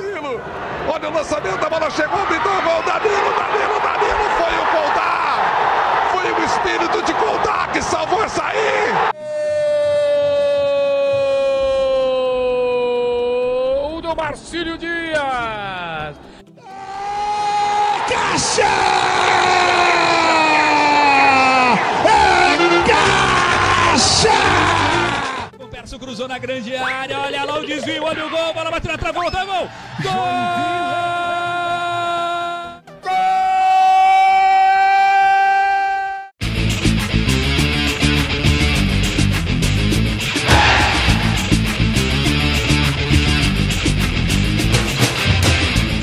Danilo. Olha o lançamento, a bola chegou, pintou o gol. Danilo, Danilo, Danilo. Foi o Coldar. Foi o espírito de Coldar que salvou essa aí. O do Marcílio Dias. Caixa! Caixa! O Perso cruzou na grande área. Olha lá o desvio, olha o gol. Bola bateu na travota, gol! Gol!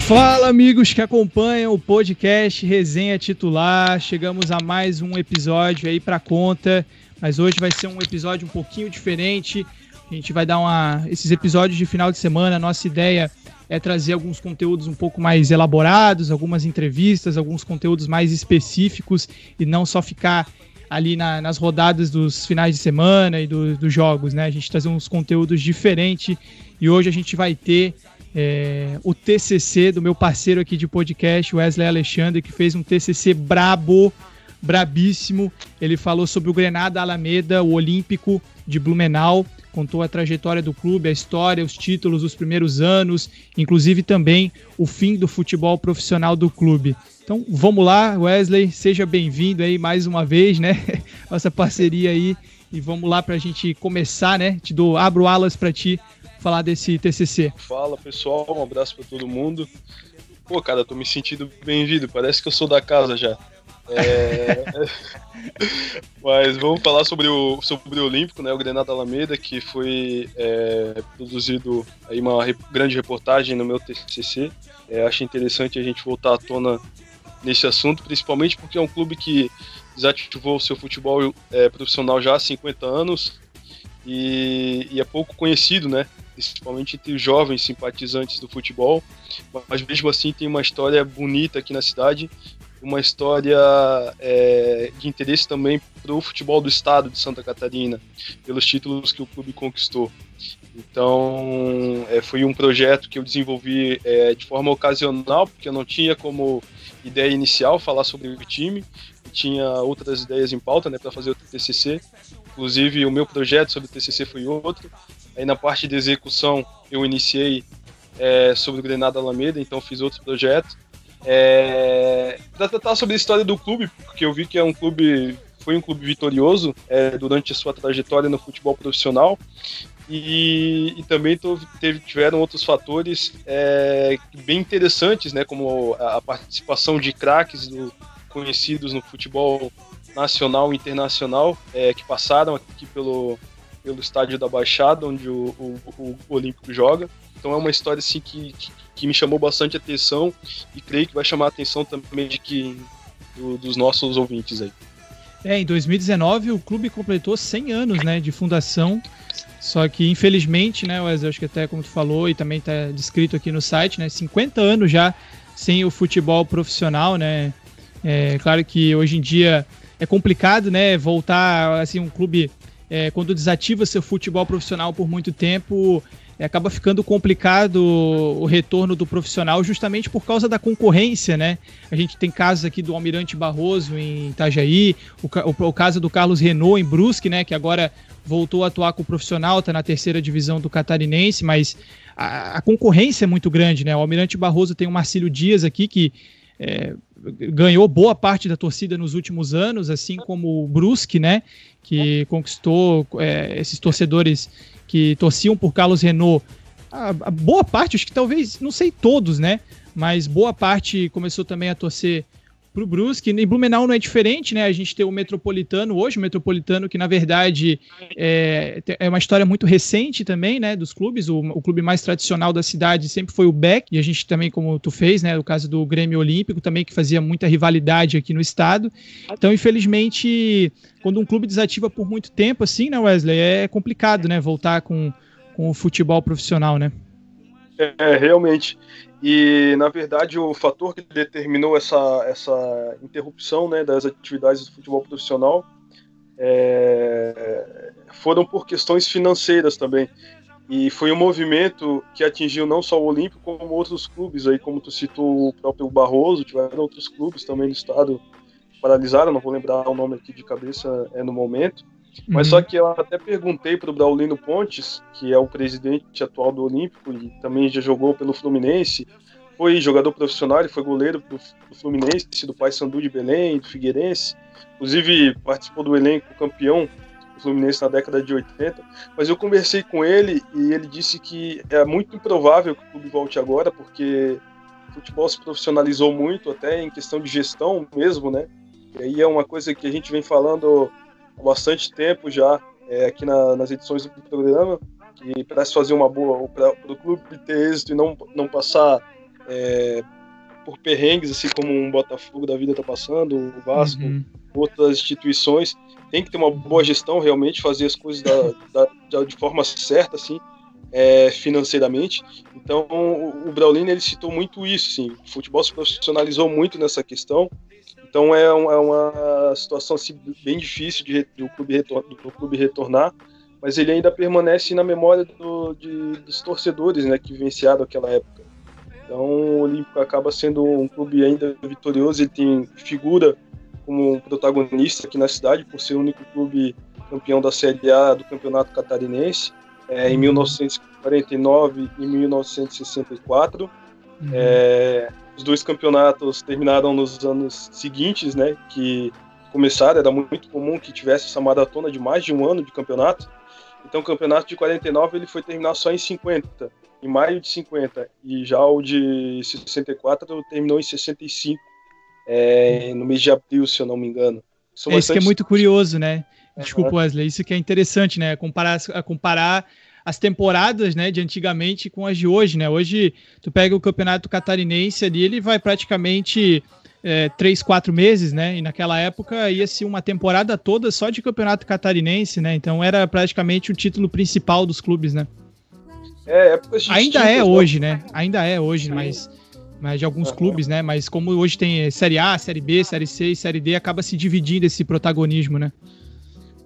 Fala, amigos que acompanham o podcast Resenha Titular. Chegamos a mais um episódio aí para conta, mas hoje vai ser um episódio um pouquinho diferente. A gente vai dar uma esses episódios de final de semana, nossa ideia é trazer alguns conteúdos um pouco mais elaborados, algumas entrevistas, alguns conteúdos mais específicos e não só ficar ali na, nas rodadas dos finais de semana e do, dos jogos, né? A gente trazer uns conteúdos diferentes e hoje a gente vai ter é, o TCC do meu parceiro aqui de podcast, Wesley Alexandre, que fez um TCC brabo, brabíssimo. Ele falou sobre o Grenada Alameda, o Olímpico de Blumenau, contou a trajetória do clube, a história, os títulos dos primeiros anos, inclusive também o fim do futebol profissional do clube. Então vamos lá, Wesley, seja bem-vindo aí mais uma vez, né? Nossa parceria aí. E vamos lá para a gente começar, né? Te dou, abro alas para ti falar desse TCC. Fala pessoal, um abraço para todo mundo. Pô, cara, tô me sentindo bem-vindo, parece que eu sou da casa já. É... Mas vamos falar sobre o, sobre o Olímpico, né, o Grenada Alameda, que foi é, produzido aí uma grande reportagem no meu TCC. É, acho interessante a gente voltar à tona nesse assunto, principalmente porque é um clube que desativou o seu futebol é, profissional já há 50 anos e, e é pouco conhecido, né? principalmente entre os jovens simpatizantes do futebol, mas mesmo assim tem uma história bonita aqui na cidade, uma história é, de interesse também para o futebol do estado de Santa Catarina, pelos títulos que o clube conquistou. Então, é, foi um projeto que eu desenvolvi é, de forma ocasional, porque eu não tinha como ideia inicial falar sobre o time, tinha outras ideias em pauta né, para fazer o TCC. Inclusive, o meu projeto sobre o TCC foi outro, Aí na parte de execução eu iniciei é, sobre o Grenada Alameda, então fiz outro projeto. É, tratar sobre a história do clube, porque eu vi que é um clube, foi um clube vitorioso é, durante a sua trajetória no futebol profissional. E, e também teve, tiveram outros fatores é, bem interessantes, né, como a, a participação de craques conhecidos no futebol nacional e internacional é, que passaram aqui pelo, pelo estádio da Baixada, onde o, o, o Olímpico joga. Então é uma história assim que, que, me chamou bastante atenção e creio que vai chamar a atenção também de que, do, dos nossos ouvintes aí. É, em 2019 o clube completou 100 anos né, de fundação, só que infelizmente, né, Wesley, acho que até como tu falou e também está descrito aqui no site, né, 50 anos já sem o futebol profissional, né, é claro que hoje em dia é complicado, né, voltar assim um clube é, quando desativa seu futebol profissional por muito tempo, acaba ficando complicado o retorno do profissional justamente por causa da concorrência, né? A gente tem casos aqui do Almirante Barroso em Itajaí, o, o, o caso do Carlos Renault em Brusque, né? Que agora voltou a atuar com o profissional, está na terceira divisão do Catarinense, mas a, a, concorrência é muito grande, né? O Almirante Barroso tem o Marcílio Dias aqui que é, ganhou boa parte da torcida nos últimos anos, assim como o Brusque, né? Que conquistou é, esses torcedores que torciam por Carlos Renault. A, a, boa parte, acho que talvez, não sei todos, né? Mas boa parte começou também a torcer para o Brusque. Em Blumenau não é diferente, né? A gente tem o Metropolitano hoje, o Metropolitano que na verdade é, é uma história muito recente também, né? Dos clubes. O, o, clube mais tradicional da cidade sempre foi o Beck e a gente também, como tu fez, né? O caso do Grêmio Olímpico também que fazia muita rivalidade aqui no estado. Então, infelizmente, quando um clube desativa por muito tempo, assim, né, Wesley, é complicado, né? Voltar com, com o futebol profissional, né? É, realmente. E, na verdade, o fator que determinou essa, essa interrupção né, das atividades do futebol profissional é, foram por questões financeiras também. E foi um movimento que atingiu não só o Olímpico, como outros clubes aí, como tu citou o próprio Barroso, tiveram outros clubes também no estado paralisaram, não vou lembrar o nome aqui de cabeça é no momento. Mas uhum. só que eu até perguntei para o Braulino Pontes, que é o presidente atual do Olímpico e também já jogou pelo Fluminense, foi jogador profissional, ele foi goleiro do, do Fluminense, do Paysandu de Belém, do Figueirense, inclusive participou do elenco campeão do Fluminense na década de 80. Mas eu conversei com ele e ele disse que é muito improvável que o clube volte agora, porque o futebol se profissionalizou muito, até em questão de gestão mesmo, né? E aí é uma coisa que a gente vem falando há bastante tempo já é, aqui na, nas edições do programa, que para se fazer uma boa, para o clube ter êxito e não, não passar é, por perrengues, assim como um Botafogo da vida está passando, o Vasco, uhum. outras instituições, tem que ter uma boa gestão, realmente, fazer as coisas da, da, de forma certa, assim, é, financeiramente. Então, o, o Braulino, ele citou muito isso, assim, o futebol se profissionalizou muito nessa questão, então é, um, é uma situação assim, bem difícil de, do, clube retor, do clube retornar, mas ele ainda permanece na memória do, de, dos torcedores né, que vivenciaram aquela época. Então o Olímpico acaba sendo um clube ainda vitorioso, ele tem figura como protagonista aqui na cidade, por ser o único clube campeão da Série A do Campeonato Catarinense, é, em 1949 e 1964. Uhum. É, os dois campeonatos terminaram nos anos seguintes, né? Que começaram, era muito comum que tivesse essa maratona de mais de um ano de campeonato. Então, o campeonato de 49 ele foi terminar só em 50, em maio de 50, e já o de 64 terminou em 65, é, no mês de abril, se eu não me engano. São é isso que é muito curioso, né? Desculpa, Wesley, isso que é interessante, né? Comparar, comparar as temporadas, né, de antigamente com as de hoje, né? Hoje tu pega o campeonato catarinense ali, ele vai praticamente é, três, quatro meses, né? E naquela época ia ser uma temporada toda só de campeonato catarinense, né? Então era praticamente o título principal dos clubes, né? É, épocas Ainda é né? hoje, né? Ainda é hoje, mas, mas de alguns clubes, né? Mas como hoje tem Série A, Série B, Série C e Série D, acaba se dividindo esse protagonismo, né?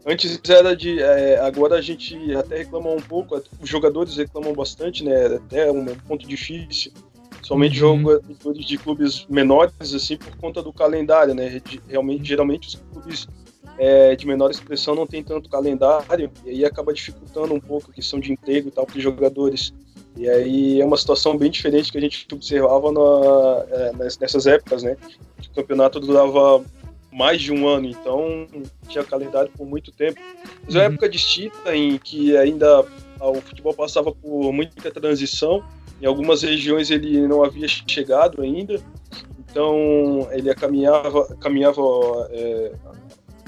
Antes era de. É, agora a gente até reclama um pouco, os jogadores reclamam bastante, né? Até um ponto difícil. Somente uhum. jogadores de clubes menores, assim, por conta do calendário, né? Realmente, geralmente os clubes é, de menor expressão não tem tanto calendário, e aí acaba dificultando um pouco a questão de emprego e tal para os jogadores. E aí é uma situação bem diferente que a gente observava na, é, nessas épocas, né? O campeonato durava mais de um ano, então tinha calendário por muito tempo. Mas é uma uhum. época distinta em que ainda o futebol passava por muita transição, em algumas regiões ele não havia chegado ainda, então ele caminhava, caminhava é,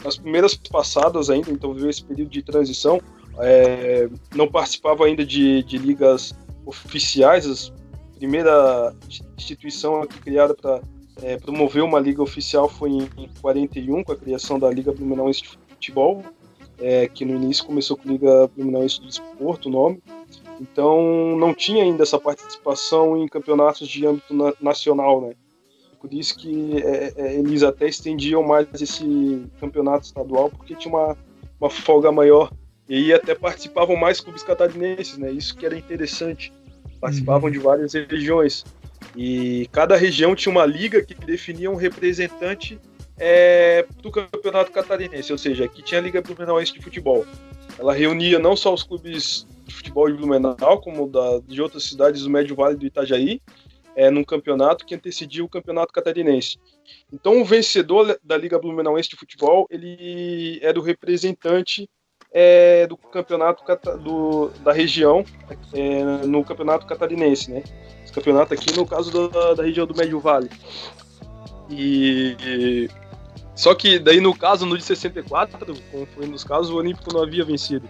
nas primeiras passadas ainda, então veio esse período de transição, é, não participava ainda de, de ligas oficiais, a primeira instituição aqui criada para é, promoveu uma liga oficial foi em, em 41, com a criação da Liga Blumenauense de Futebol, é, que no início começou com Liga Blumenauense do Desporto, o nome. Então não tinha ainda essa participação em campeonatos de âmbito na, nacional, né? Por isso que é, é, eles até estendiam mais esse campeonato estadual, porque tinha uma, uma folga maior. E aí até participavam mais clubes catarinenses, né? Isso que era interessante. Participavam uhum. de várias regiões. E cada região tinha uma liga que definia um representante é, do campeonato catarinense, ou seja, aqui tinha a Liga Blumenauense de Futebol. Ela reunia não só os clubes de futebol de Blumenau, como da, de outras cidades do Médio Vale do Itajaí, é, num campeonato que antecedia o campeonato catarinense. Então, o vencedor da Liga Blumenauense de Futebol, ele era o representante é, do campeonato do, da região é, no campeonato catarinense, né? Campeonato aqui, no caso da, da região do Médio Vale. E, e, só que daí no caso no de 64, como foi nos casos, o Olímpico não havia vencido.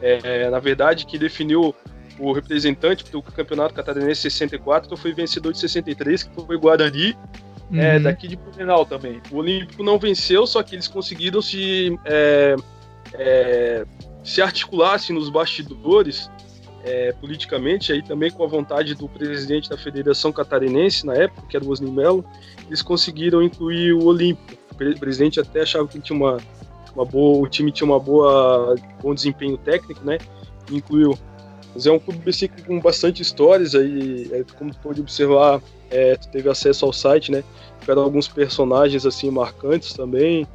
É, na verdade, que definiu o representante do campeonato catarinense 64 foi vencedor de 63, que foi Guarani, é, uhum. é, daqui de Blumenau também. O Olímpico não venceu, só que eles conseguiram se, é, é, se articular assim, nos bastidores é, politicamente, aí também com a vontade do presidente da Federação Catarinense, na época, que era o Osni Melo, eles conseguiram incluir o Olímpico. O presidente até achava que tinha uma, uma boa, o time tinha uma boa bom desempenho técnico, né? Incluiu. Mas é um clube assim, com bastante histórias aí, é, como tu pode observar, é, tu teve acesso ao site, né? Tiveram alguns personagens assim marcantes também,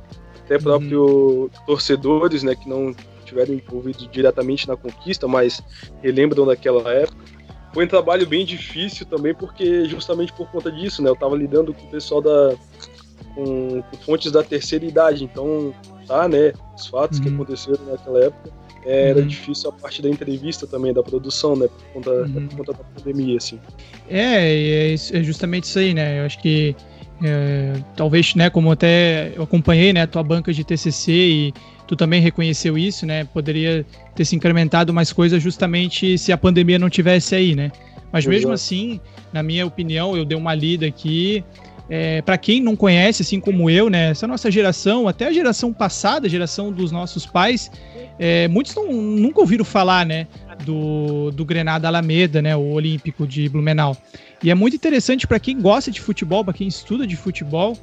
até próprio uhum. torcedores, né, que não tiveram envolvidos diretamente na conquista, mas relembram daquela época. Foi um trabalho bem difícil também, porque justamente por conta disso, né, eu estava lidando com o pessoal da com, com, fontes da terceira idade, então tá, né, os fatos uhum. que aconteceram naquela época era uhum. difícil a parte da entrevista também, da produção, né? Por conta, uhum. por conta da pandemia, assim. É, é, é, justamente isso aí, né? Eu acho que é, talvez, né, como até eu acompanhei, né, a tua banca de TCC e tu também reconheceu isso, né? Poderia ter se incrementado mais coisas justamente se a pandemia não tivesse aí, né? Mas Exato. mesmo assim, na minha opinião, eu dei uma lida aqui. É, para quem não conhece, assim como eu, né, essa nossa geração, até a geração passada, a geração dos nossos pais, é, muitos não, nunca ouviram falar, né, do, do Grenada Alameda, né, o Olímpico de Blumenau. E é muito interessante para quem gosta de futebol, para quem estuda de futebol,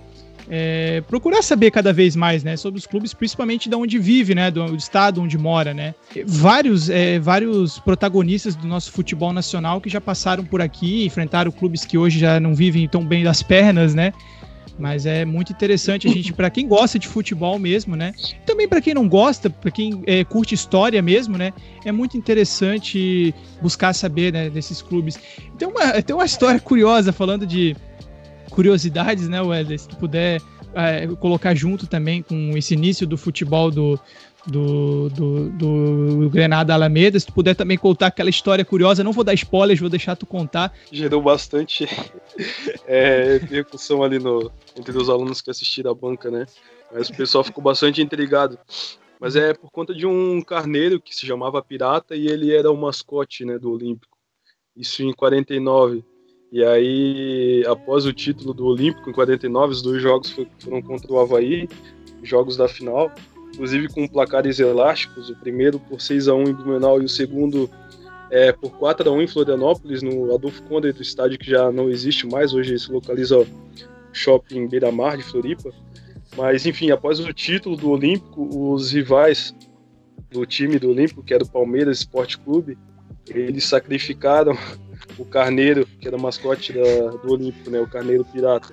é, procurar saber cada vez mais, né, sobre os clubes, principalmente de onde vive, né, do, do estado onde mora, né. Vários, é, vários protagonistas do nosso futebol nacional que já passaram por aqui, enfrentaram clubes que hoje já não vivem tão bem das pernas, né, mas é muito interessante a gente, para quem gosta de futebol mesmo, né? Também para quem não gosta, para quem é, curte história mesmo, né? É muito interessante buscar saber né, desses clubes. Tem uma, tem uma história curiosa falando de curiosidades, né, Wesley? Se tu puder é, colocar junto também com esse início do futebol do, do, do, do Grenada Alameda. Se tu puder também contar aquela história curiosa, não vou dar spoilers, vou deixar tu contar. Gerou bastante é, repercussão ali no, entre os alunos que assistiram a banca, né? Mas o pessoal ficou bastante intrigado. Mas é por conta de um carneiro que se chamava Pirata e ele era o mascote né, do Olímpico. Isso em 49. E aí, após o título do Olímpico, em 49, os dois jogos foram contra o Havaí, jogos da final inclusive com placares elásticos, o primeiro por 6 a 1 em Blumenau e o segundo é, por 4 a 1 em Florianópolis, no Adolfo Conde, do estádio que já não existe mais, hoje se localiza o shopping Beira-Mar de Floripa. Mas enfim, após o título do Olímpico, os rivais do time do Olímpico, que era o Palmeiras Esporte Clube, eles sacrificaram o carneiro, que era mascote da, do Olímpico, né, o carneiro pirata.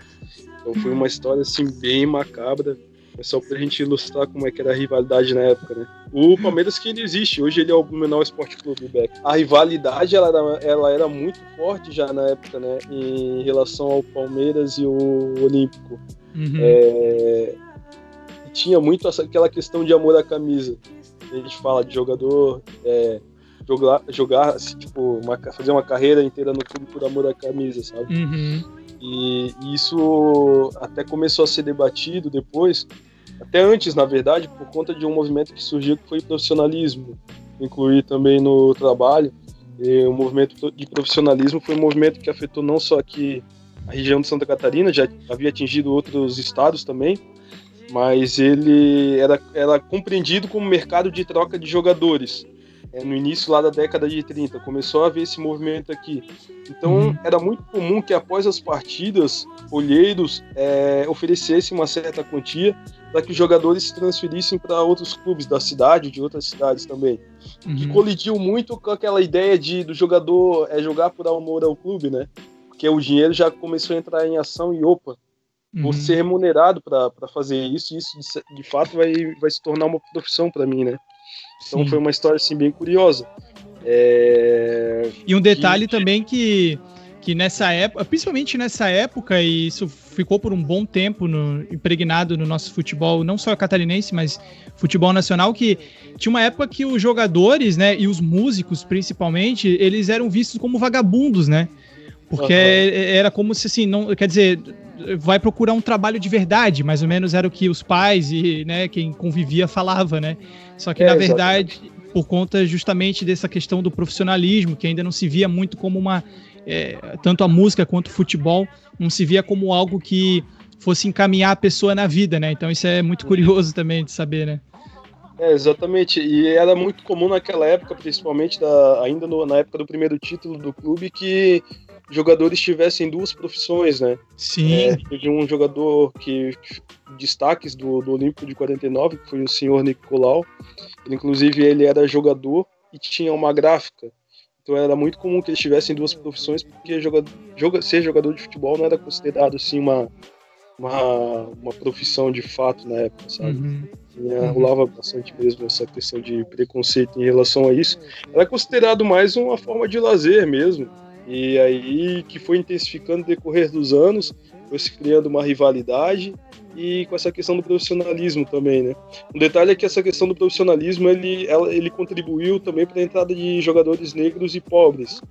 Então foi uma história assim bem macabra é só pra gente ilustrar como é que era a rivalidade na época, né? O Palmeiras que ainda existe, hoje ele é o Blumenau Esporte Clube Beck. A rivalidade ela era, ela era muito forte já na época, né? Em relação ao Palmeiras e o Olímpico. Uhum. É... Tinha muito essa, aquela questão de amor à camisa. A gente fala de jogador é, jogar, jogar assim, tipo, uma, fazer uma carreira inteira no clube por amor à camisa, sabe? Uhum. E, e isso até começou a ser debatido depois, até antes, na verdade, por conta de um movimento que surgiu que foi o profissionalismo, incluir também no trabalho. E o movimento de profissionalismo foi um movimento que afetou não só aqui a região de Santa Catarina, já havia atingido outros estados também, mas ele era, era compreendido como mercado de troca de jogadores é, no início lá da década de 30, começou a haver esse movimento aqui. Então uhum. era muito comum que após as partidas, olheiros é, oferecessem uma certa quantia para que os jogadores se transferissem para outros clubes da cidade, de outras cidades também. Uhum. Que colidiu muito com aquela ideia de do jogador é jogar por amor ao clube, né? Porque o dinheiro já começou a entrar em ação e opa, uhum. vou ser remunerado para fazer isso, e isso de, de fato vai, vai se tornar uma profissão para mim, né? Então Sim. foi uma história assim bem curiosa. É... E um detalhe que... também que que nessa época, principalmente nessa época, e isso ficou por um bom tempo no, impregnado no nosso futebol, não só catarinense, mas futebol nacional, que tinha uma época que os jogadores, né, e os músicos principalmente, eles eram vistos como vagabundos, né? Porque uhum. era como se assim, não, quer dizer, vai procurar um trabalho de verdade, mais ou menos era o que os pais e né, quem convivia falava, né? Só que é, na verdade, exatamente. por conta justamente dessa questão do profissionalismo, que ainda não se via muito como uma é, tanto a música quanto o futebol não se via como algo que fosse encaminhar a pessoa na vida, né? Então isso é muito curioso também de saber, né? É, exatamente. E era muito comum naquela época, principalmente da, ainda no, na época do primeiro título do clube, que jogadores tivessem duas profissões, né? Sim. É, teve um jogador que, que destaques do, do Olímpico de 49, que foi o senhor Nicolau. Ele, inclusive, ele era jogador e tinha uma gráfica. Então era muito comum que eles tivessem duas profissões, porque joga, joga, ser jogador de futebol não era considerado assim uma, uma, uma profissão de fato na época, sabe? Uhum. uhum. Rolava bastante mesmo essa questão de preconceito em relação a isso. Era considerado mais uma forma de lazer mesmo. E aí que foi intensificando no decorrer dos anos, foi se criando uma rivalidade e com essa questão do profissionalismo também, né? Um detalhe é que essa questão do profissionalismo ele, ele contribuiu também para a entrada de jogadores negros e pobres,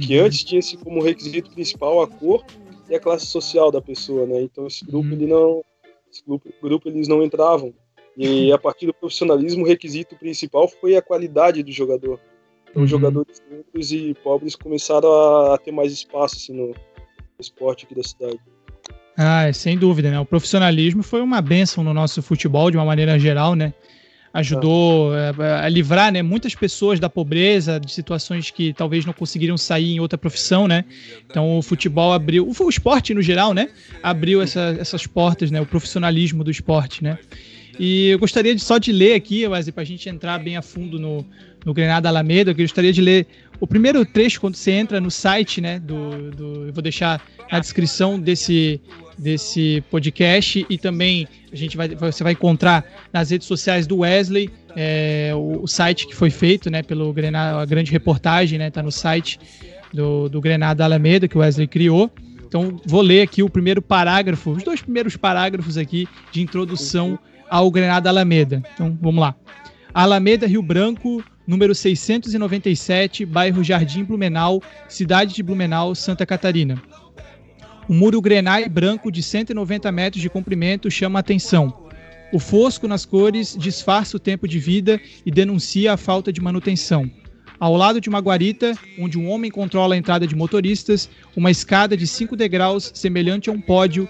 que uhum. antes tinha-se como requisito principal a cor e a classe social da pessoa, né? Então esse grupo uhum. ele não, esse grupo, grupo eles não entravam. E a partir do profissionalismo, o requisito principal foi a qualidade do jogador. Então, uhum. jogadores negros e pobres começaram a, a ter mais espaço assim, no esporte aqui da cidade. Ah, sem dúvida, né? O profissionalismo foi uma benção no nosso futebol de uma maneira geral, né? Ajudou é. a, livrar, né, muitas pessoas da pobreza, de situações que talvez não conseguiriam sair em outra profissão, né? Então o futebol abriu, o, o esporte no geral, né, abriu essa, essas portas, né? O profissionalismo do esporte, né? E eu gostaria de, só de ler aqui, Wesley, para a gente entrar bem a fundo no, no Grenada Alameda, eu gostaria de ler o primeiro trecho quando você entra no site, né, do, do eu vou deixar na descrição desse, desse podcast e também a gente vai, você vai encontrar nas redes sociais do Wesley é, o, o, site que foi feito, né, pelo Grenada, a grande reportagem, né, tá no site do, do Grenada Alameda que o Wesley criou. Então vou ler aqui o primeiro parágrafo, os dois primeiros parágrafos aqui de introdução ao Grenada Alameda. Então vamos lá. Alameda Rio Branco, número 697, bairro Jardim Blumenau, cidade de Blumenau, Santa Catarina. O muro grenai branco de 190 metros de comprimento chama a atenção. O fosco nas cores disfarça o tempo de vida e denuncia a falta de manutenção. Ao lado de uma guarita, onde um homem controla a entrada de motoristas, uma escada de cinco degraus, semelhante a um pódio,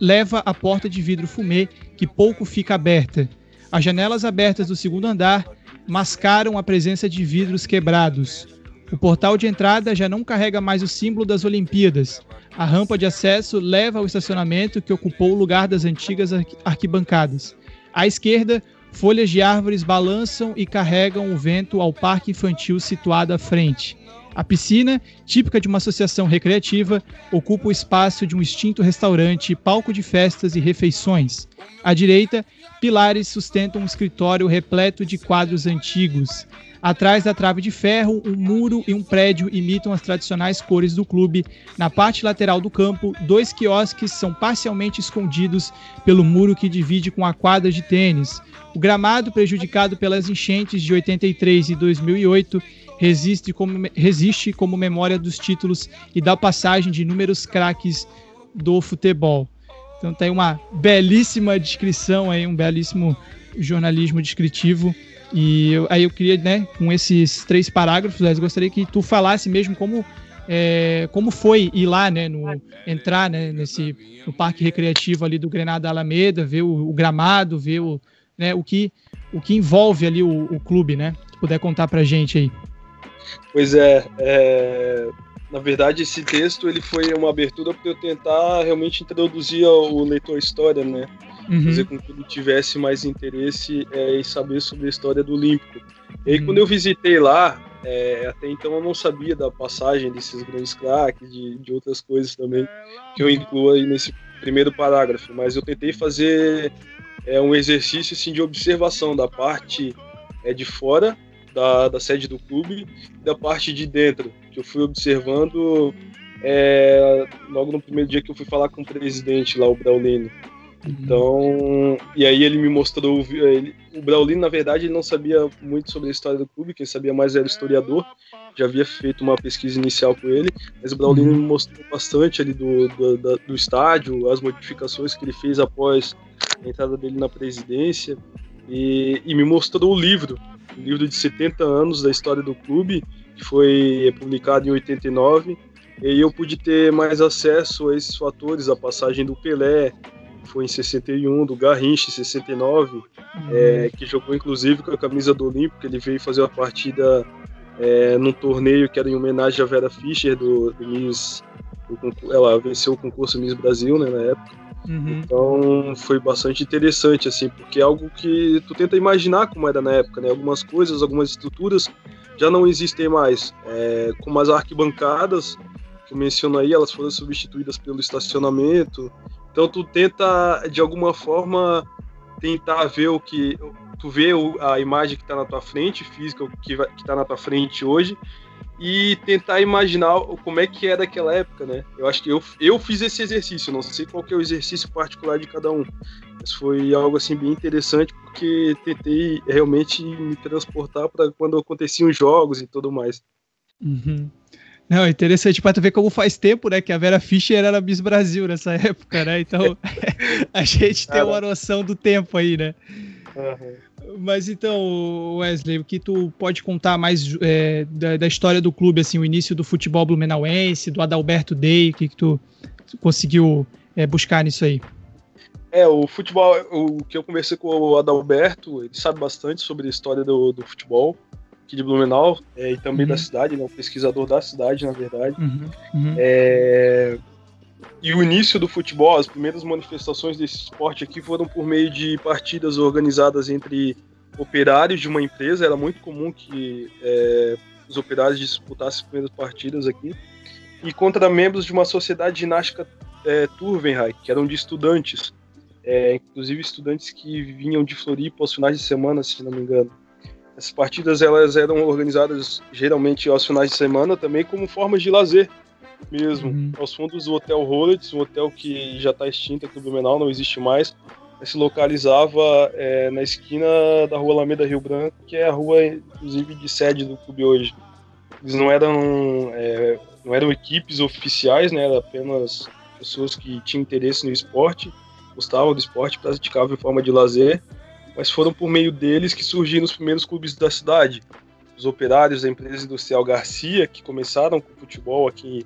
leva à porta de vidro fumê, que pouco fica aberta. As janelas abertas do segundo andar mascaram a presença de vidros quebrados. O portal de entrada já não carrega mais o símbolo das Olimpíadas. A rampa de acesso leva ao estacionamento que ocupou o lugar das antigas arquibancadas. À esquerda, folhas de árvores balançam e carregam o vento ao parque infantil situado à frente. A piscina, típica de uma associação recreativa, ocupa o espaço de um extinto restaurante, palco de festas e refeições. À direita, pilares sustentam um escritório repleto de quadros antigos. Atrás da trave de ferro, um muro e um prédio imitam as tradicionais cores do clube. Na parte lateral do campo, dois quiosques são parcialmente escondidos pelo muro que divide com a quadra de tênis. O gramado, prejudicado pelas enchentes de 83 e 2008, resiste como, resiste como memória dos títulos e da passagem de inúmeros craques do futebol. Então tem uma belíssima descrição aí, um belíssimo jornalismo descritivo. E eu, aí eu queria, né, com esses três parágrafos, eu gostaria que tu falasse mesmo como é, como foi ir lá, né, no, entrar né, nesse no parque recreativo ali do Grenada Alameda, ver o, o gramado, ver o, né, o que o que envolve ali o, o clube, né? Se puder contar pra gente aí. Pois é, é, na verdade esse texto ele foi uma abertura para eu tentar realmente introduzir o leitor à história, né? Uhum. Fazer com que ele tivesse mais interesse é, em saber sobre a história do Olímpico. E aí, uhum. quando eu visitei lá, é, até então eu não sabia da passagem desses grandes craques, de, de outras coisas também, que eu incluo aí nesse primeiro parágrafo, mas eu tentei fazer é, um exercício assim, de observação da parte é, de fora da, da sede do clube e da parte de dentro, que eu fui observando é, logo no primeiro dia que eu fui falar com o presidente lá, o Braulino. Uhum. Então, e aí ele me mostrou. Ele, o Braulino, na verdade, ele não sabia muito sobre a história do clube, quem sabia mais era o historiador. Já havia feito uma pesquisa inicial com ele, mas o Braulino uhum. me mostrou bastante ali do, do, do, do estádio, as modificações que ele fez após a entrada dele na presidência, e, e me mostrou o livro um livro de 70 anos da história do clube, que foi publicado em 89, e aí eu pude ter mais acesso a esses fatores, a passagem do Pelé, foi em 61, do Garrincha em 69, uhum. é, que jogou inclusive com a camisa do Olímpico, ele veio fazer uma partida é, num torneio que era em homenagem a Vera Fischer, do, do Miss, do, ela venceu o concurso Miss Brasil né, na época. Uhum. Então foi bastante interessante, assim, porque é algo que tu tenta imaginar como era na época, né? Algumas coisas, algumas estruturas já não existem mais. É, como as arquibancadas, que eu menciono aí, elas foram substituídas pelo estacionamento. Então tu tenta, de alguma forma, tentar ver o que. Tu vê a imagem que está na tua frente, física, que está na tua frente hoje, e tentar imaginar como é que é daquela época, né? Eu acho que eu, eu fiz esse exercício, não sei qual que é o exercício particular de cada um, mas foi algo assim bem interessante porque tentei realmente me transportar para quando aconteciam jogos e tudo mais. Uhum. Não, é interessante para tu ver como faz tempo, né, que a Vera Fischer era Miss Brasil nessa época, né? Então a gente tem uma noção do tempo aí, né? Uhum. Mas então, Wesley, o que tu pode contar mais é, da, da, história do clube, assim, o início do futebol blumenauense, do Adalberto Day, o que, que tu conseguiu é, buscar nisso aí? É, o futebol, o que eu conversei com o Adalberto, ele sabe bastante sobre a história do, do futebol aqui de Blumenau é, e também uhum. da cidade, ele é um pesquisador da cidade, na verdade. Uhum. Uhum. É, e o início do futebol, as primeiras manifestações desse esporte aqui foram por meio de partidas organizadas entre operários de uma empresa. Era muito comum que é, os operários disputassem as primeiras partidas aqui. E contra membros de uma sociedade ginástica é, Turvenreich, que eram de estudantes. É, inclusive estudantes que vinham de Floripa aos finais de semana, se não me engano. Essas partidas elas eram organizadas geralmente aos finais de semana também como formas de lazer mesmo, uhum. aos fundos do Hotel Rollets, um hotel que já está extinto aqui no Blumenau, não existe mais, se localizava é, na esquina da rua Alameda Rio Branco, que é a rua, inclusive, de sede do clube hoje. Eles não eram, é, não eram equipes oficiais, né, eram apenas pessoas que tinham interesse no esporte, gostavam do esporte, praticavam em forma de lazer, mas foram por meio deles que surgiram os primeiros clubes da cidade. Os operários da empresa industrial Garcia, que começaram com futebol aqui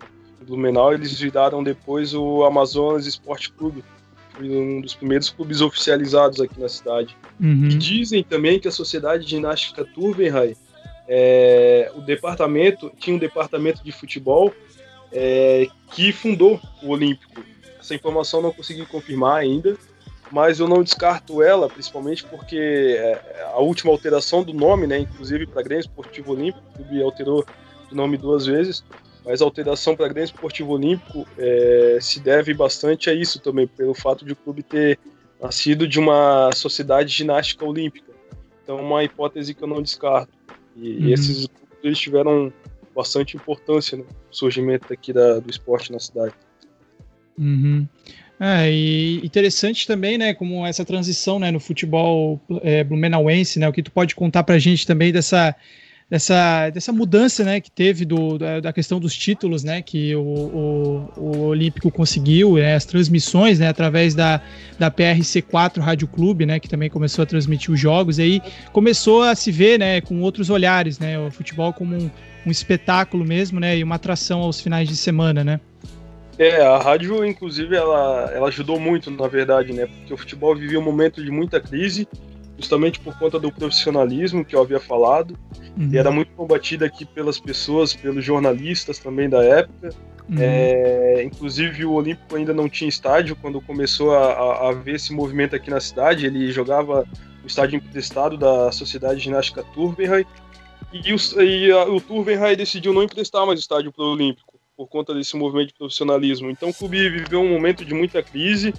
Blumenau, eles viraram depois o Amazonas Esporte Clube. Foi um dos primeiros clubes oficializados aqui na cidade. Uhum. E dizem também que a Sociedade de Ginástica Turvenheim, é, o departamento, tinha um departamento de futebol é, que fundou o Olímpico. Essa informação não consegui confirmar ainda, mas eu não descarto ela, principalmente porque é, a última alteração do nome, né, inclusive para Grêmio Esportivo Olímpico, o clube alterou o nome duas vezes, mas a alteração para Grêmio Esportivo Olímpico é, se deve bastante a isso também, pelo fato de o clube ter nascido de uma sociedade ginástica olímpica. Então, é uma hipótese que eu não descarto. E, uhum. esses clubes tiveram bastante importância no surgimento aqui da, do esporte na cidade. Uhum. É, e interessante também, né, como essa transição, né, no futebol é, blumenauense, né, o que tu pode contar pra gente também dessa dessa, dessa mudança né, que teve do, da, da questão dos títulos né, que o, o, o Olímpico conseguiu, né, as transmissões né, através da, da PRC4 Rádio Clube, né, que também começou a transmitir os jogos, e aí começou a se ver né, com outros olhares, né, o futebol como um, um espetáculo mesmo né, e uma atração aos finais de semana. Né? É, a rádio, inclusive, ela, ela ajudou muito, na verdade, né? Porque o futebol vivia um momento de muita crise justamente por conta do profissionalismo que eu havia falado, uhum. e era muito combatida aqui pelas pessoas, pelos jornalistas também da época. Uhum. É, inclusive o Olímpico ainda não tinha estádio quando começou a, a, a ver esse movimento aqui na cidade. Ele jogava no estádio emprestado da Sociedade Ginástica Turvenheim e, o, e a, o Turvenheim decidiu não emprestar mais o estádio para o Olímpico por conta desse movimento de profissionalismo. Então o clube viveu um momento de muita crise,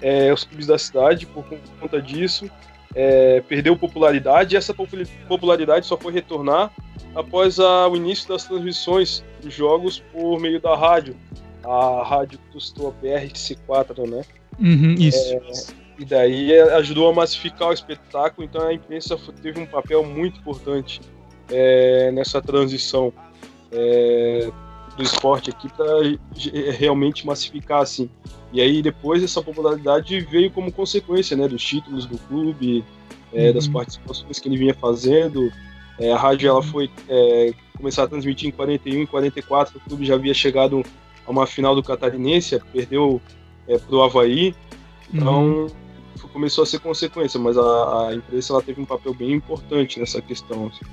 é, os clubes da cidade por conta disso é, perdeu popularidade e essa popularidade só foi retornar após a, o início das transmissões dos jogos por meio da rádio. A rádio custou a BRC4, né? Uhum, isso. É, e daí é, ajudou a massificar o espetáculo, então a imprensa teve um papel muito importante é, nessa transição é, do esporte aqui para realmente massificar assim. E aí depois essa popularidade veio como consequência, né, dos títulos do clube, é, uhum. das participações que ele vinha fazendo. É, a rádio ela foi é, começar a transmitir em 41 e 44, o clube já havia chegado a uma final do Catarinense, perdeu é, para o Havaí, então uhum. começou a ser consequência, mas a, a imprensa ela teve um papel bem importante nessa questão. Assim.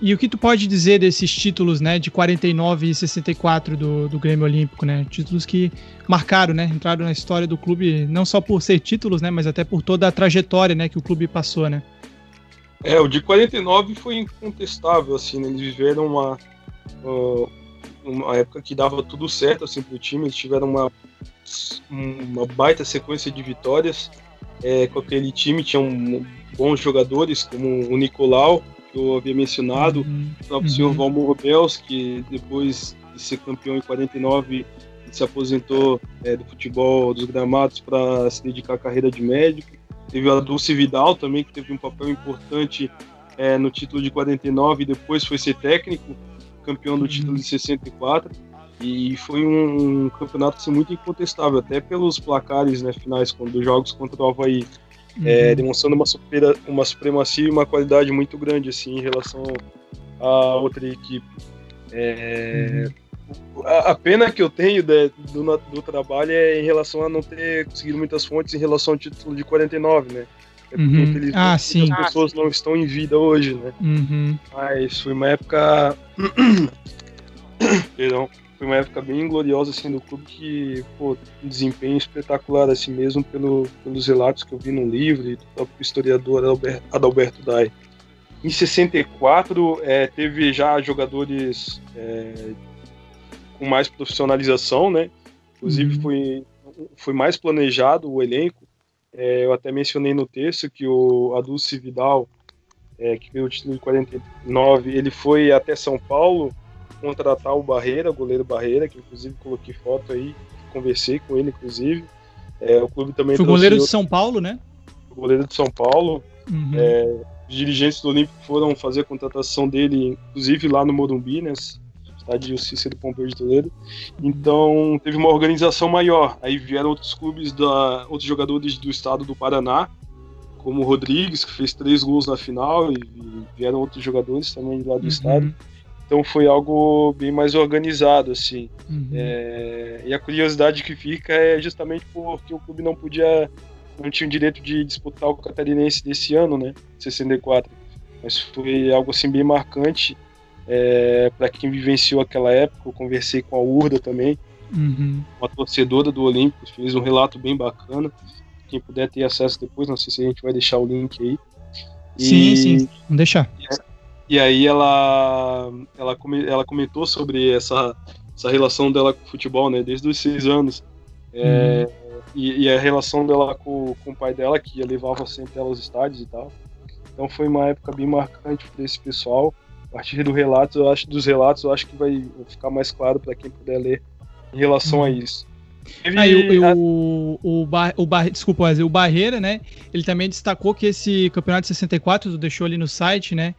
E o que tu pode dizer desses títulos, né, de 49 e 64 do, do Grêmio Olímpico, né? Títulos que marcaram, né, entraram na história do clube, não só por ser títulos, né, mas até por toda a trajetória, né, que o clube passou, né? É, o de 49 foi incontestável, assim, né? eles viveram uma, uma época que dava tudo certo, assim, pro time, eles tiveram uma, uma baita sequência de vitórias é, com aquele time, tinham bons jogadores, como o Nicolau, que eu havia mencionado, uhum. o próprio uhum. senhor Valmor Bels, que depois de ser campeão em 49 se aposentou é, do futebol dos gramados para se dedicar à carreira de médico. Teve a Dulce Vidal também, que teve um papel importante é, no título de 49 e depois foi ser técnico, campeão do uhum. título de 64. E foi um, campeonato assim, muito incontestável, até pelos placares né, finais, quando os jogos contra o Havaí, é, uhum. demonstrando uma, supera, uma supremacia e uma qualidade muito grande assim, em relação a outra equipe. É, uhum a, pena que eu tenho de, do, do, trabalho é em relação a não ter conseguido muitas fontes em relação ao título de 49, né? É porque, uhum. ah, sim. as pessoas não estão em vida hoje, né? Uhum. Mas foi uma época. Perdão. Foi uma época bem gloriosa assim, do clube que, pô, um desempenho espetacular assim mesmo pelo, pelos relatos que eu vi no livro e do próprio historiador Adalberto Dai. Em 64, é, teve já jogadores é, com mais profissionalização, né? Inclusive uhum. foi, foi mais planejado o elenco. É, eu até mencionei no texto que o Adulce Vidal, é, que veio o título de 49, ele foi até São Paulo contratar o Barreira, o goleiro Barreira, que inclusive coloquei foto aí, conversei com ele, inclusive. É, o clube também foi goleiro de São Paulo, né? O goleiro de São Paulo. Uhum. É, os dirigentes do Olímpico foram fazer a contratação dele, inclusive lá no Morumbi, né? estádio Cícero Pompeu de Toledo. Então teve uma organização maior. Aí vieram outros clubes, da, outros jogadores do estado do Paraná, como o Rodrigues, que fez três gols na final, e, vieram outros jogadores também lá do uhum. estado. Então foi algo bem mais organizado, assim. Uhum. É, e a curiosidade que fica é justamente porque o clube não podia, não tinha o direito de disputar o catarinense desse ano, né, 64. Mas foi algo assim bem marcante é, para quem vivenciou aquela época, eu conversei com a Urda também, uhum. uma torcedora do Olímpico, fez um relato bem bacana. Quem puder ter acesso depois, não sei se a gente vai deixar o link aí. E, sim, sim, vamos deixar. E, e aí ela, ela, ela comentou sobre essa, essa relação dela com o futebol, né, desde os seis anos. É, uhum. e, e, a relação dela com, com o pai dela, que levava sempre ela aos estádios e tal. Então foi uma época bem marcante para esse pessoal a partir do relato, eu acho, dos relatos, eu acho que vai ficar mais claro para quem puder ler em relação a uhum. isso. Aí o, a... o, o, bar, o bar, desculpa, o Barreira, né? Ele também destacou que esse campeonato de 64, deixou ali no site, né?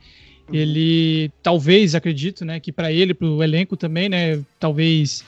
Uhum. Ele talvez, acredito, né, que para ele, para o elenco também, né, talvez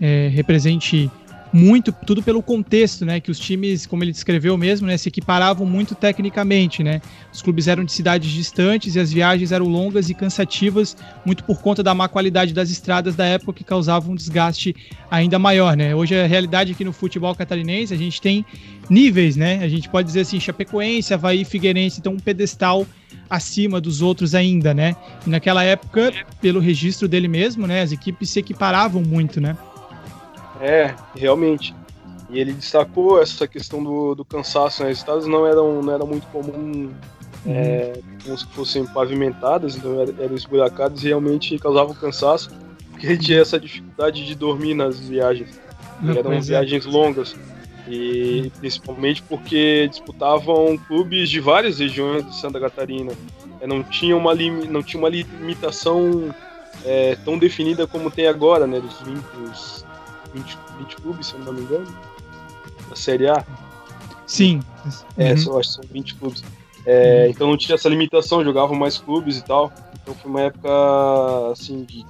é, represente muito tudo pelo contexto, né? Que os times, como ele descreveu mesmo, né, se equiparavam muito tecnicamente, né? Os clubes eram de cidades distantes e as viagens eram longas e cansativas, muito por conta da má qualidade das estradas da época que causavam um desgaste ainda maior, né? Hoje a realidade aqui no futebol catarinense, a gente tem níveis, né? A gente pode dizer assim, Chapecoense, Havaí, Figueirense, então um pedestal acima dos outros ainda, né? E naquela época, pelo registro dele mesmo, né, as equipes se equiparavam muito, né? É, realmente. E ele destacou essa questão do, do cansaço. Né? As estradas não eram, não eram muito comum é, como se fossem pavimentadas, então eram esburacadas e realmente causavam cansaço, porque ele tinha essa dificuldade de dormir nas viagens. eram é. viagens longas. E principalmente porque disputavam clubes de várias regiões de Santa Catarina. É, não, tinha uma não tinha uma limitação é, tão definida como tem agora, né? Dos, dos 20, 20 clubes, se eu não me engano, da Série A. Sim. É, uhum. acho que são 20 clubes. É, uhum. Então não tinha essa limitação, jogavam mais clubes e tal. Então foi uma época assim de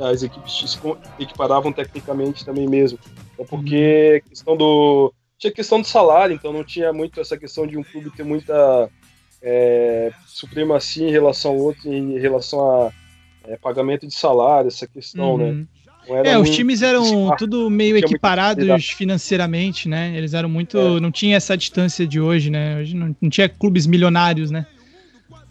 as equipes se equiparavam tecnicamente também mesmo. É porque uhum. questão do tinha questão do salário, então não tinha muito essa questão de um clube ter muita é, supremacia em relação ao outro, em relação a é, pagamento de salário, essa questão, né? uhum. né? É, os times eram tudo meio equiparados financeiramente, né? Eles eram muito. É. Não tinha essa distância de hoje, né? Hoje não, não tinha clubes milionários, né?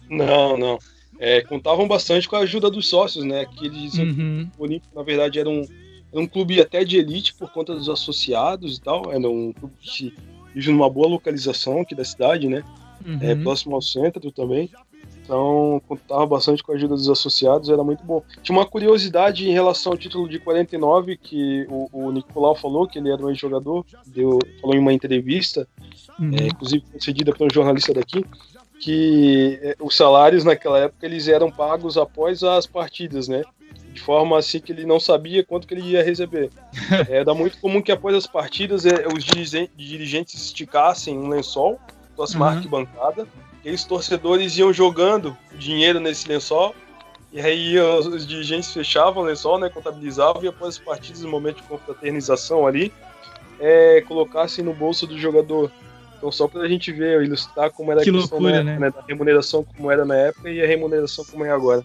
Não, não. É, contavam bastante com a ajuda dos sócios, né? Que eles uhum. o Olímpico, na verdade, era um, era um clube até de elite por conta dos associados e tal. Era um clube que vive numa boa localização aqui da cidade, né? Uhum. É, próximo ao centro também. Então, contava bastante com a ajuda dos associados, era muito bom. Tinha uma curiosidade em relação ao título de 49, que o, o Nicolau falou, que ele era um ex-jogador, falou em uma entrevista, uhum. é, inclusive concedida por um jornalista daqui, que é, os salários naquela época eles eram pagos após as partidas, né? De forma assim que ele não sabia quanto que ele ia receber. Era muito comum que após as partidas é, os dirigentes esticassem um lençol, fosse uma uhum. arquibancada, e os torcedores iam jogando dinheiro nesse lençol, e aí os, dirigentes fechavam o lençol, né, contabilizavam, e após as partidas, no momento de confraternização ali, é, colocassem no bolso do jogador. Então, só para a gente ver, ilustrar como era que a questão loucura, né? né? da remuneração como era na época e a remuneração como é agora.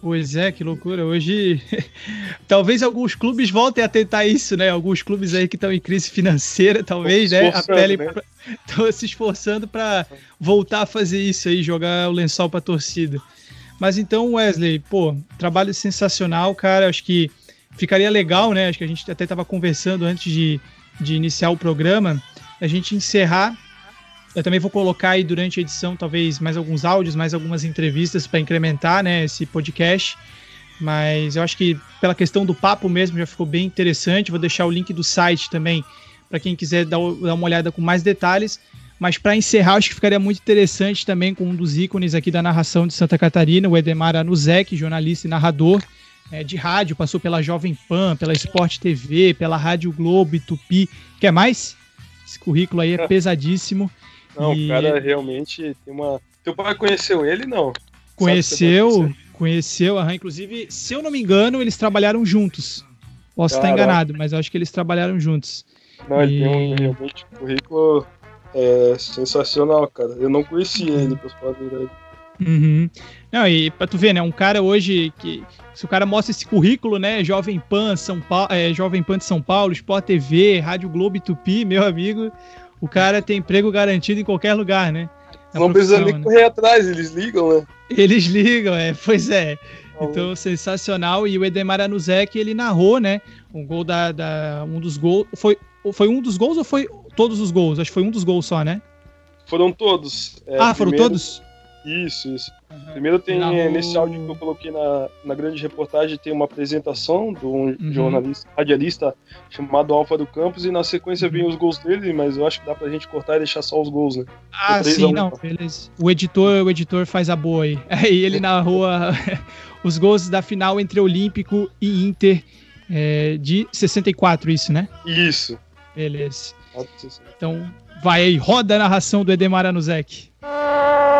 Pois é, que loucura. Hoje, talvez alguns clubes voltem a tentar isso, né? Alguns clubes aí que estão em crise financeira, talvez, né? Apelem né? Estão se esforçando para voltar a fazer isso aí, jogar o lençol para torcida. Mas então, Wesley, pô, trabalho sensacional, cara. Acho que ficaria legal, né? Acho que a gente até estava conversando antes de, de iniciar o programa, a gente encerrar eu também vou colocar aí durante a edição, talvez, mais alguns áudios, mais algumas entrevistas para incrementar né, esse podcast. Mas eu acho que pela questão do papo mesmo já ficou bem interessante. Vou deixar o link do site também para quem quiser dar, dar uma olhada com mais detalhes. Mas para encerrar, acho que ficaria muito interessante também com um dos ícones aqui da narração de Santa Catarina, o Edemar Anuzek, jornalista e narrador é, de rádio, passou pela Jovem Pan, pela Sport TV, pela Rádio Globo, Tupi. Quer mais? Esse currículo aí é pesadíssimo. Não, e... o cara realmente tem uma. Teu pai conheceu ele, não? Conheceu, conheceu, aham. Inclusive, se eu não me engano, eles trabalharam juntos. Posso Caraca. estar enganado, mas acho que eles trabalharam juntos. Não, ele tem um realmente currículo é, sensacional, cara. Eu não conhecia ele, pra falar a verdade. Uhum. Não, e pra tu ver, né? Um cara hoje que. Se o cara mostra esse currículo, né? Jovem Pan, São Paulo, é, Jovem Pan de São Paulo, Sport TV, Rádio Globo e Tupi, meu amigo o cara tem emprego garantido em qualquer lugar, né? Na não precisa nem né? correr atrás, eles ligam, né? Eles ligam, é, pois é. Então, sensacional. E o Edemar Anuzek, ele narrou, né? Um gol da, da. Um dos gols. Foi, foi um dos gols ou foi todos os gols? Acho que foi um dos gols só, né? Foram todos. É, ah, foram todos? Isso, isso. Uhum. Primeiro tem nesse áudio que eu coloquei na, na grande reportagem tem uma apresentação de um uhum. jornalista, radialista chamado Álvaro Campos e na sequência vem os gols dele, mas eu acho que dá pra gente cortar e deixar só os gols, né? Ah, sim, não, beleza. O editor, o editor faz a boa aí. Aí ele narrou os gols da final entre Olímpico e Inter é, de 64, isso, né? Isso. Beleza. Então, vai aí, roda a narração do Edemar Anuzek. era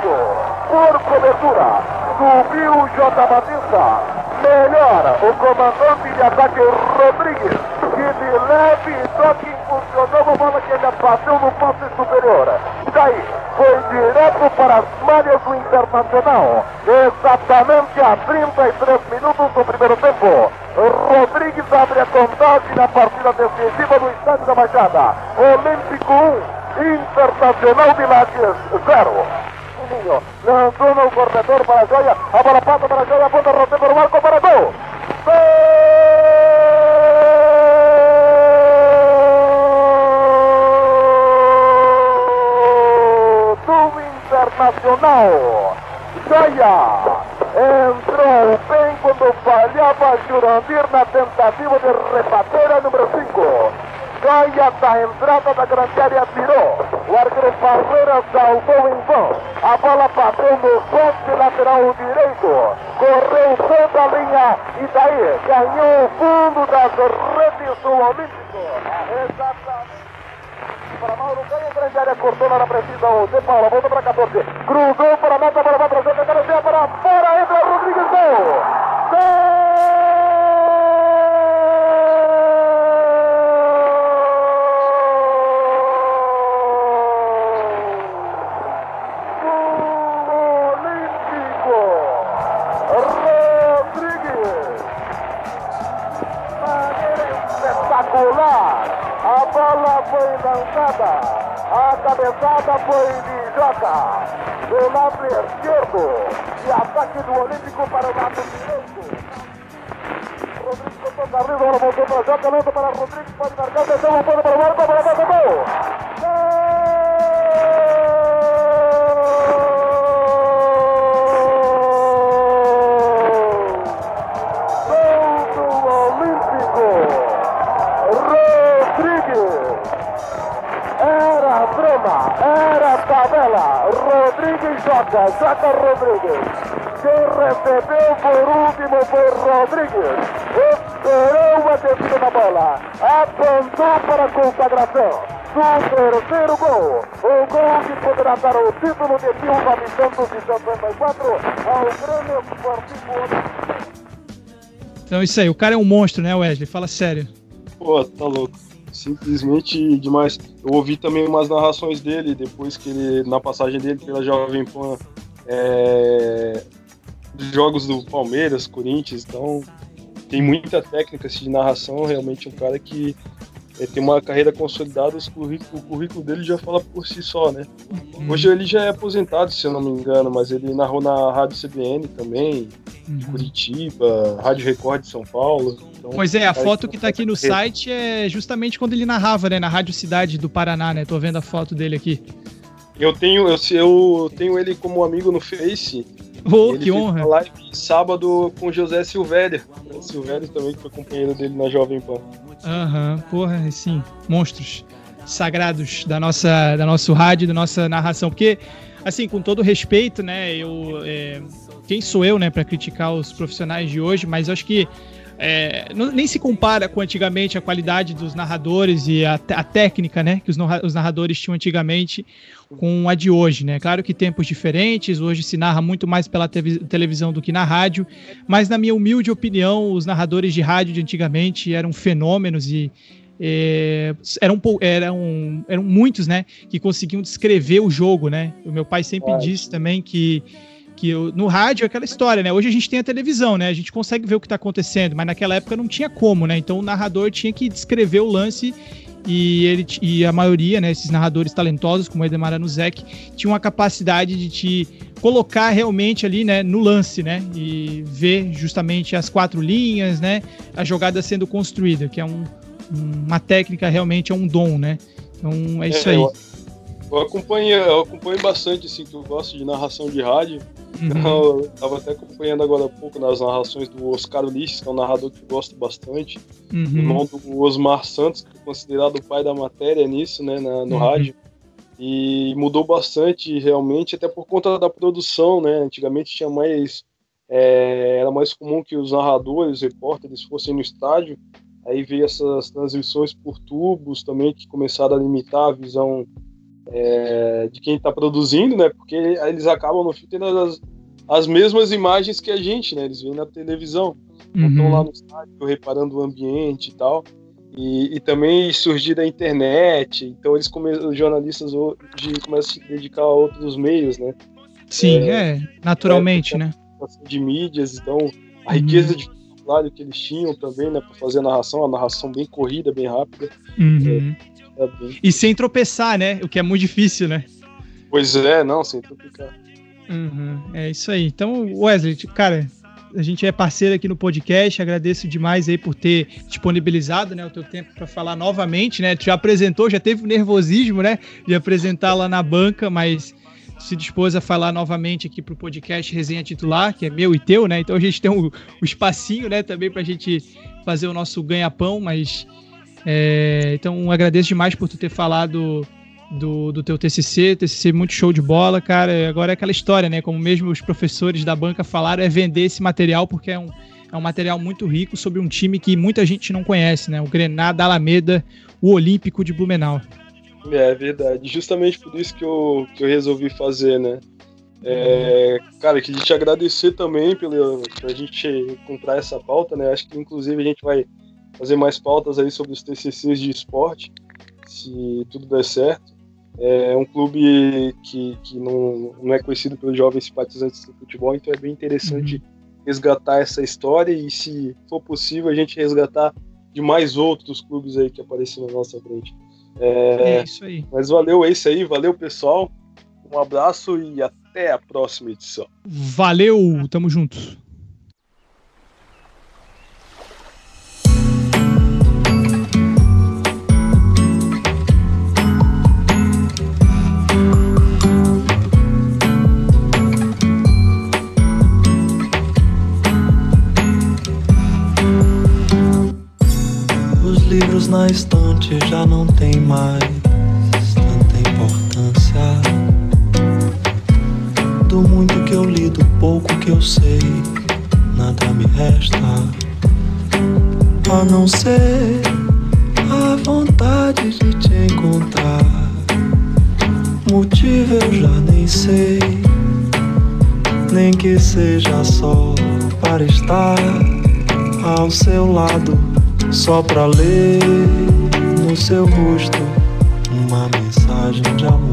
Paraguaio. Por cobertura, subiu J. Batista. Melhor, o comandante de ataque Rodrigues, que de leve toque impulsionou a bola que ele bateu no passe superior. Daí, foi direto para as malhas do Internacional. Exatamente a 33 minutos do primeiro tempo. Rodrigues abre a contagem na partida decisiva do Estádio da Baixada. Olímpico 1, Internacional de Lages, zero. Lançou no corredor para a joia, a bola passa para a joia, aponta roteio para o marco para gol. Do Internacional, joia. Entrou bem quando falhava Jurandir na tentativa de rebater a número 5. Gaia da entrada da grande área tirou. O arqueiro Parreira saltou em vão. A bola bateu no poste lateral direito. Correu toda a linha e daí ganhou o fundo das redes do Olímpico. Exatamente para Mauro ganha grande área, cortou na precisa o De Paula, volta para 14, cruzou para a meta, para a meta, para fora, entra Rodrigues! Gol! passada foi de Jota, Do lado esquerdo. E ataque do Olímpico para o lado direito. Rodrigo tocou carrinho, agora voltou para Jota, luta para Rodrigo, pode marcar, atenção, bola para o Marco, bola para o gol. Joga Rodrigues. Quem recebeu por último foi Rodrigues. Esperou a descida da bola. Apontou para a consagração. Do terceiro gol. O gol que poderá dar o título de 1974 ao Grêmio Esportivo Então isso aí, o cara é um monstro, né, Wesley? Fala sério. Pô, tá louco. Simplesmente demais. Eu ouvi também umas narrações dele depois que ele, na passagem dele pela Jovem Pan, é, jogos do Palmeiras, Corinthians, então tem muita técnica assim, de narração. Realmente um cara que é, tem uma carreira consolidada, o currículo, o currículo dele já fala por si só, né? Hoje ele já é aposentado, se eu não me engano, mas ele narrou na Rádio CBN também, de Curitiba, Rádio Record de São Paulo. Então, Pois é, a cara foto que tá aqui no site é justamente quando ele narrava, né, na Rádio Cidade do Paraná, né? Tô vendo a foto dele aqui. Eu tenho, eu, eu tenho ele como amigo no Face. Oh, ele que honra. live sábado com o José Silvério. O Silvério também, que foi companheiro dele na Jovem Pan. Aham, porra, sim, monstros sagrados da nossa, da nosso rádio, da nossa narração, porque assim, com todo respeito, né, eu é, quem sou eu, né, para criticar os profissionais de hoje, mas acho que é, não- nem se compara com antigamente a qualidade dos narradores e a, te- a técnica, né, que os, os narradores tinham antigamente com a de hoje, né? Claro que tempos diferentes, hoje se narra muito mais pela tevi- televisão do que na rádio, mas na minha humilde opinião, os narradores de rádio de antigamente eram fenômenos e é, eram, eram, eram muitos, né, que conseguiam descrever o jogo, né? O meu pai sempre Ah, disse também que que eu- no rádio é aquela história, né? Hoje a gente tem a televisão, né? A gente consegue ver o que tá acontecendo, mas naquela época não tinha como, né? Então o narrador tinha que descrever o lance e ele e a maioria, né, esses narradores talentosos como o Edemar Anuzek, tinham a capacidade de te colocar realmente ali, né, no lance, né? E ver justamente as quatro linhas, né? A jogada sendo construída, que é um- uma técnica realmente é um dom, né? Então é isso É, aí. Eu, eu acompanho, eu acompanho bastante, assim, que eu gosto de narração de rádio. Uhum. Eu tava até acompanhando agora há pouco nas narrações do Oscar Ulisses, que é um narrador que eu gosto bastante. Uhum. irmão do Osmar Santos, que é considerado o pai da matéria nisso, né, na- no Uhum. rádio. E mudou bastante, realmente, até por conta da produção, né? Antigamente tinha mais. é, era mais comum que os narradores, os repórteres fossem no estádio. Aí veio essas transmissões por tubos também, que começaram a limitar a visão é, de quem está produzindo, né? Porque eles acabam no fim tendo as, as mesmas imagens que a gente, né? Eles veem na televisão não estão Uhum. lá no estádio reparando o ambiente e tal. E, e também surgir da internet, então eles come, os jornalistas hoje começam a se dedicar a outros meios, né? Sim, é, naturalmente, é, né? Assim, De mídias, então a Uhum. riqueza de vocabulário que eles tinham também, né, para fazer a narração, a narração bem corrida, bem rápida. Uhum. é bem- E sem tropeçar, né? O que é muito difícil, né? Pois é, não, sem tropicar. Uhum, É isso aí. Então, Wesley, cara, a gente é parceiro aqui no podcast. Agradeço demais aí por ter disponibilizado, né, o teu tempo para falar novamente, né? Tu já apresentou, já teve o nervosismo, né, de apresentar lá na banca, mas se dispôs a falar novamente aqui pro podcast Resenha Titular, que é meu e teu, né? Então a gente tem o, o espacinho, né, também pra gente fazer o nosso ganha-pão, mas é, então agradeço demais por tu ter falado do, do teu TCC, TCC muito show de bola, cara. Agora é aquela história, né? Como mesmo os professores da banca falaram, é vender esse material porque é um, é um material muito rico sobre um time que muita gente não conhece, né? O Grenada da Alameda, o Olímpico de Blumenau. É verdade. Justamente por isso que eu, que eu resolvi fazer, né? É, cara, queria te agradecer também pela, pra gente encontrar essa pauta, né? Acho que inclusive a gente vai fazer mais pautas aí sobre os TCCs de esporte, se tudo der certo. É um clube que, que não, não é conhecido pelos jovens simpatizantes do futebol, então é bem interessante resgatar essa história e, se for possível, a gente resgatar de mais outros clubes aí que apareceram na nossa frente. É, É, isso aí. mas valeu, é isso aí, valeu pessoal. Um abraço e até a próxima edição. Valeu, tamo junto. Livros na estante já não tem mais tanta importância. Do muito que eu li, do pouco que eu sei, nada me resta a não ser a vontade de te encontrar. Motivo eu já nem sei, nem que seja só para estar ao seu lado, só pra ler no seu rosto uma mensagem de amor.